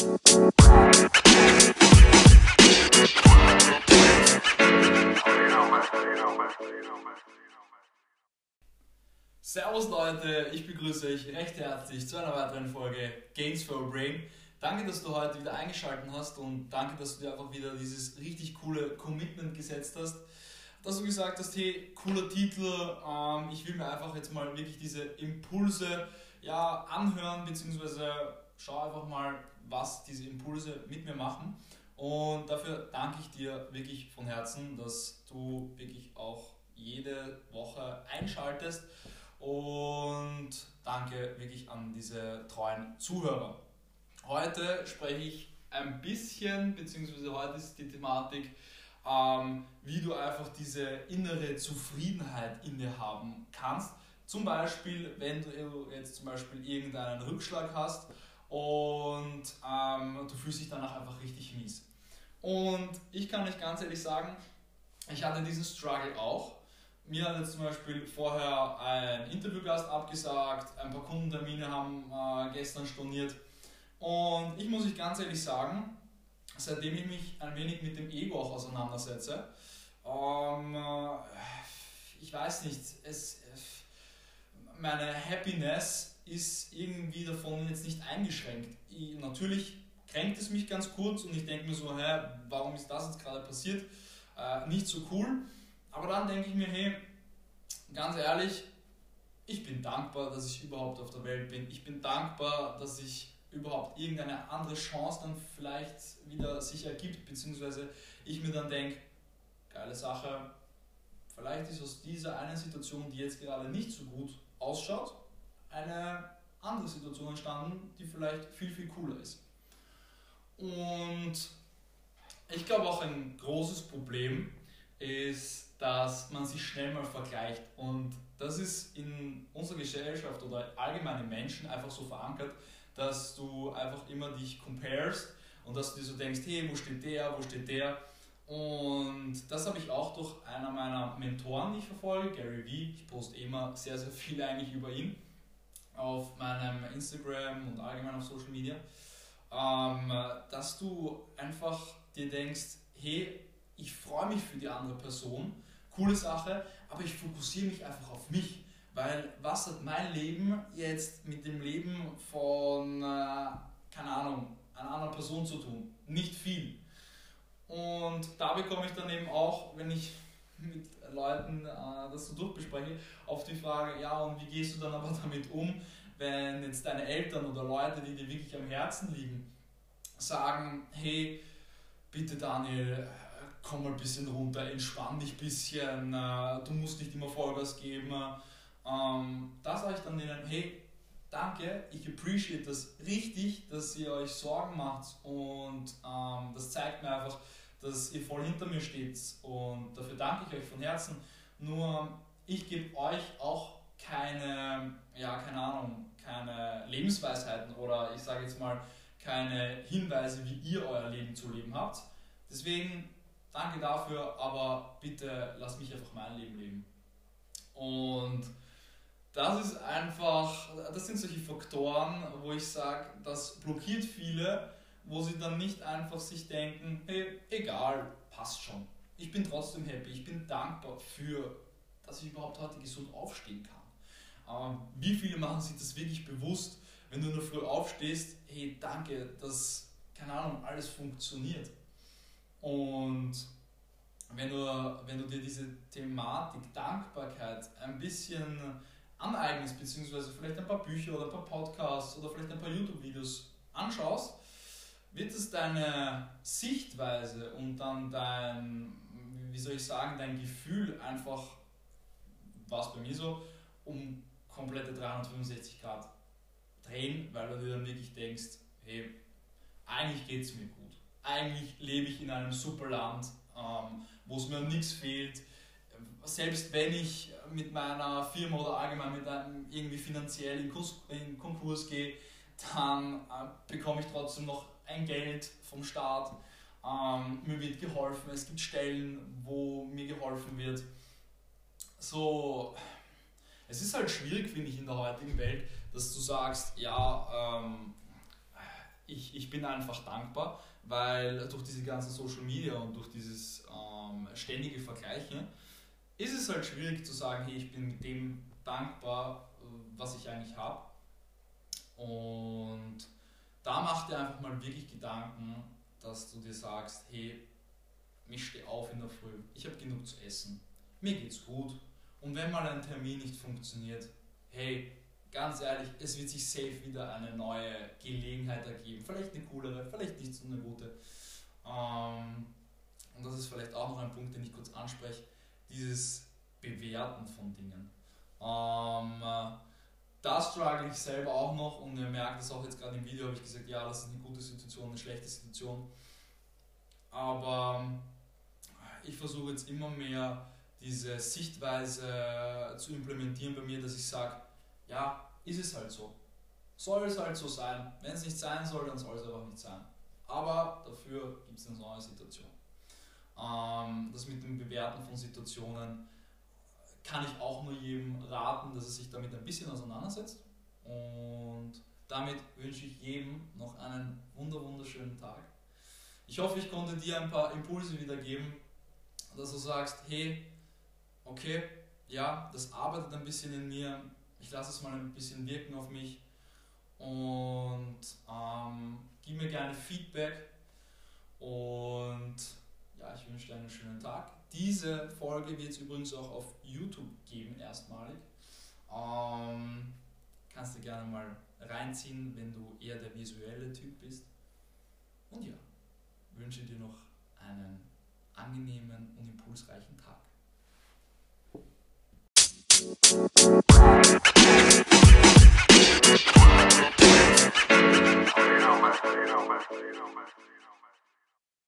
Servus Leute, ich begrüße euch recht herzlich zu einer weiteren Folge Gains for Brain. Danke, dass du heute wieder eingeschaltet hast und danke, dass du dir einfach wieder dieses richtig coole Commitment gesetzt hast. Dass du gesagt hast, hey, cooler Titel, ähm, ich will mir einfach jetzt mal wirklich diese Impulse ja, anhören, beziehungsweise schau einfach mal, was diese Impulse mit mir machen. Und dafür danke ich dir wirklich von Herzen, dass du wirklich auch jede Woche einschaltest. Und danke wirklich an diese treuen Zuhörer. Heute spreche ich ein bisschen, beziehungsweise heute ist die Thematik, ähm, wie du einfach diese innere Zufriedenheit in dir haben kannst. Zum Beispiel, wenn du jetzt zum Beispiel irgendeinen Rückschlag hast und ähm, du fühlst dich danach einfach richtig mies. Und ich kann euch ganz ehrlich sagen, ich hatte diesen Struggle auch. Mir hat jetzt zum Beispiel vorher ein Interviewgast abgesagt, ein paar Kundentermine haben äh, gestern storniert und ich muss euch ganz ehrlich sagen, seitdem ich mich ein wenig mit dem Ego auch auseinandersetze, ähm, äh, ich weiß nicht, es, meine Happiness ist irgendwie davon jetzt nicht eingeschränkt. Ich, natürlich kränkt es mich ganz kurz und ich denke mir so, hä, warum ist das jetzt gerade passiert? Äh, nicht so cool. Aber dann denke ich mir, hey, ganz ehrlich, ich bin dankbar, dass ich überhaupt auf der Welt bin. Ich bin dankbar, dass ich überhaupt irgendeine andere Chance dann vielleicht wieder sich ergibt, beziehungsweise ich mir dann denke, geile Sache, vielleicht ist aus dieser einen Situation, die jetzt gerade nicht so gut ausschaut, eine andere Situation entstanden, die vielleicht viel, viel cooler ist. Und ich glaube auch ein großes Problem ist, dass man sich schnell mal vergleicht. Und das ist in unserer Gesellschaft oder allgemein in Menschen einfach so verankert, dass du einfach immer dich comparest und dass du dir so denkst, hey, wo steht der, wo steht der? Und das habe ich auch durch einer meiner Mentoren, die ich verfolge, Gary Vee. Ich poste immer sehr, sehr viel eigentlich über ihn auf meinem Instagram und allgemein auf Social Media, ähm, dass du einfach dir denkst, hey, ich freue mich für die andere Person, coole Sache, aber ich fokussiere mich einfach auf mich. Weil was hat mein Leben jetzt mit dem Leben von, äh, keine Ahnung, einer anderen Person zu tun? Nicht viel. Und da bekomme ich dann eben auch, wenn ich mit Leuten äh, das so durchbespreche, auf die Frage, ja, und wie gehst du dann aber damit um, wenn jetzt deine Eltern oder Leute, die dir wirklich am Herzen liegen, sagen, hey, bitte Daniel, komm mal ein bisschen runter, entspann dich ein bisschen, äh, du musst nicht immer Vollgas geben, ähm, da sage ich dann denen, hey, danke, ich appreciate das richtig, dass ihr euch Sorgen macht und ähm, das zeigt mir einfach, dass ihr voll hinter mir steht und dafür danke ich euch von Herzen. Nur ich gebe euch auch keine, ja, keine Ahnung, keine Lebensweisheiten oder ich sage jetzt mal keine Hinweise, wie ihr euer Leben zu leben habt. Deswegen danke dafür, aber bitte lasst mich einfach mein Leben leben. Und das ist einfach, das sind solche Faktoren, wo ich sage, das blockiert viele, wo sie dann nicht einfach sich denken, hey, egal, passt schon. Ich bin trotzdem happy, ich bin dankbar für, dass ich überhaupt heute gesund aufstehen kann. Aber wie viele machen sich das wirklich bewusst, wenn du nur früh aufstehst, hey, danke, dass, keine Ahnung, alles funktioniert. Und wenn du, wenn du dir diese Thematik Dankbarkeit ein bisschen aneignest, beziehungsweise vielleicht ein paar Bücher oder ein paar Podcasts oder vielleicht ein paar YouTube-Videos anschaust, wird es deine Sichtweise und dann dein, wie soll ich sagen, dein Gefühl einfach, war es bei mir so, um komplette 365 Grad drehen, weil du dir dann wirklich denkst, hey, eigentlich geht es mir gut. Eigentlich lebe ich in einem super Land, ähm, wo es mir nichts fehlt. Selbst wenn ich mit meiner Firma oder allgemein mit einem irgendwie finanziell in, Kurs, in Konkurs gehe, dann äh, bekomme ich trotzdem noch ein Geld vom Staat. Ähm, mir wird geholfen, es gibt Stellen, wo mir geholfen wird. So, es ist halt schwierig, finde ich, in der heutigen Welt, dass du sagst, ja, ähm, ich, ich bin einfach dankbar, weil durch diese ganzen Social Media und durch dieses ähm, ständige Vergleichen ist es halt schwierig zu sagen, hey, ich bin dem dankbar, was ich eigentlich habe. Und da mach dir einfach mal wirklich Gedanken, dass du dir sagst, hey, ich stehe auf in der Früh, ich habe genug zu essen, mir geht's gut. Und wenn mal ein Termin nicht funktioniert, hey, ganz ehrlich, es wird sich safe wieder eine neue Gelegenheit ergeben. Vielleicht eine coolere, vielleicht nicht so eine gute. Ähm, und das ist vielleicht auch noch ein Punkt, den ich kurz anspreche, dieses Bewerten von Dingen. Da struggle ich selber auch noch und ihr merkt es auch jetzt gerade im Video, habe ich gesagt, ja, das ist eine gute Situation, eine schlechte Situation. Aber ähm, ich versuche jetzt immer mehr diese Sichtweise zu implementieren bei mir, dass ich sage, ja, ist es halt so. Soll es halt so sein. Wenn es nicht sein soll, dann soll es einfach nicht sein. Aber dafür gibt es eine neue Situation. Ähm, das mit dem Bewerten von Situationen kann ich auch nur jedem raten, dass er sich damit ein bisschen auseinandersetzt. Und damit wünsche ich jedem noch einen wunderschönen Tag. Ich hoffe, ich konnte dir ein paar Impulse wiedergeben, dass du sagst, hey, okay, ja, das arbeitet ein bisschen in mir, ich lasse es mal ein bisschen wirken auf mich und ähm, gib mir gerne Feedback und ja, ich wünsche dir einen schönen Tag. Diese Folge wird es übrigens auch auf YouTube geben, erstmalig. Ähm, kannst du gerne mal reinziehen, wenn du eher der visuelle Typ bist. Und ja, wünsche dir noch einen angenehmen und impulsreichen Tag.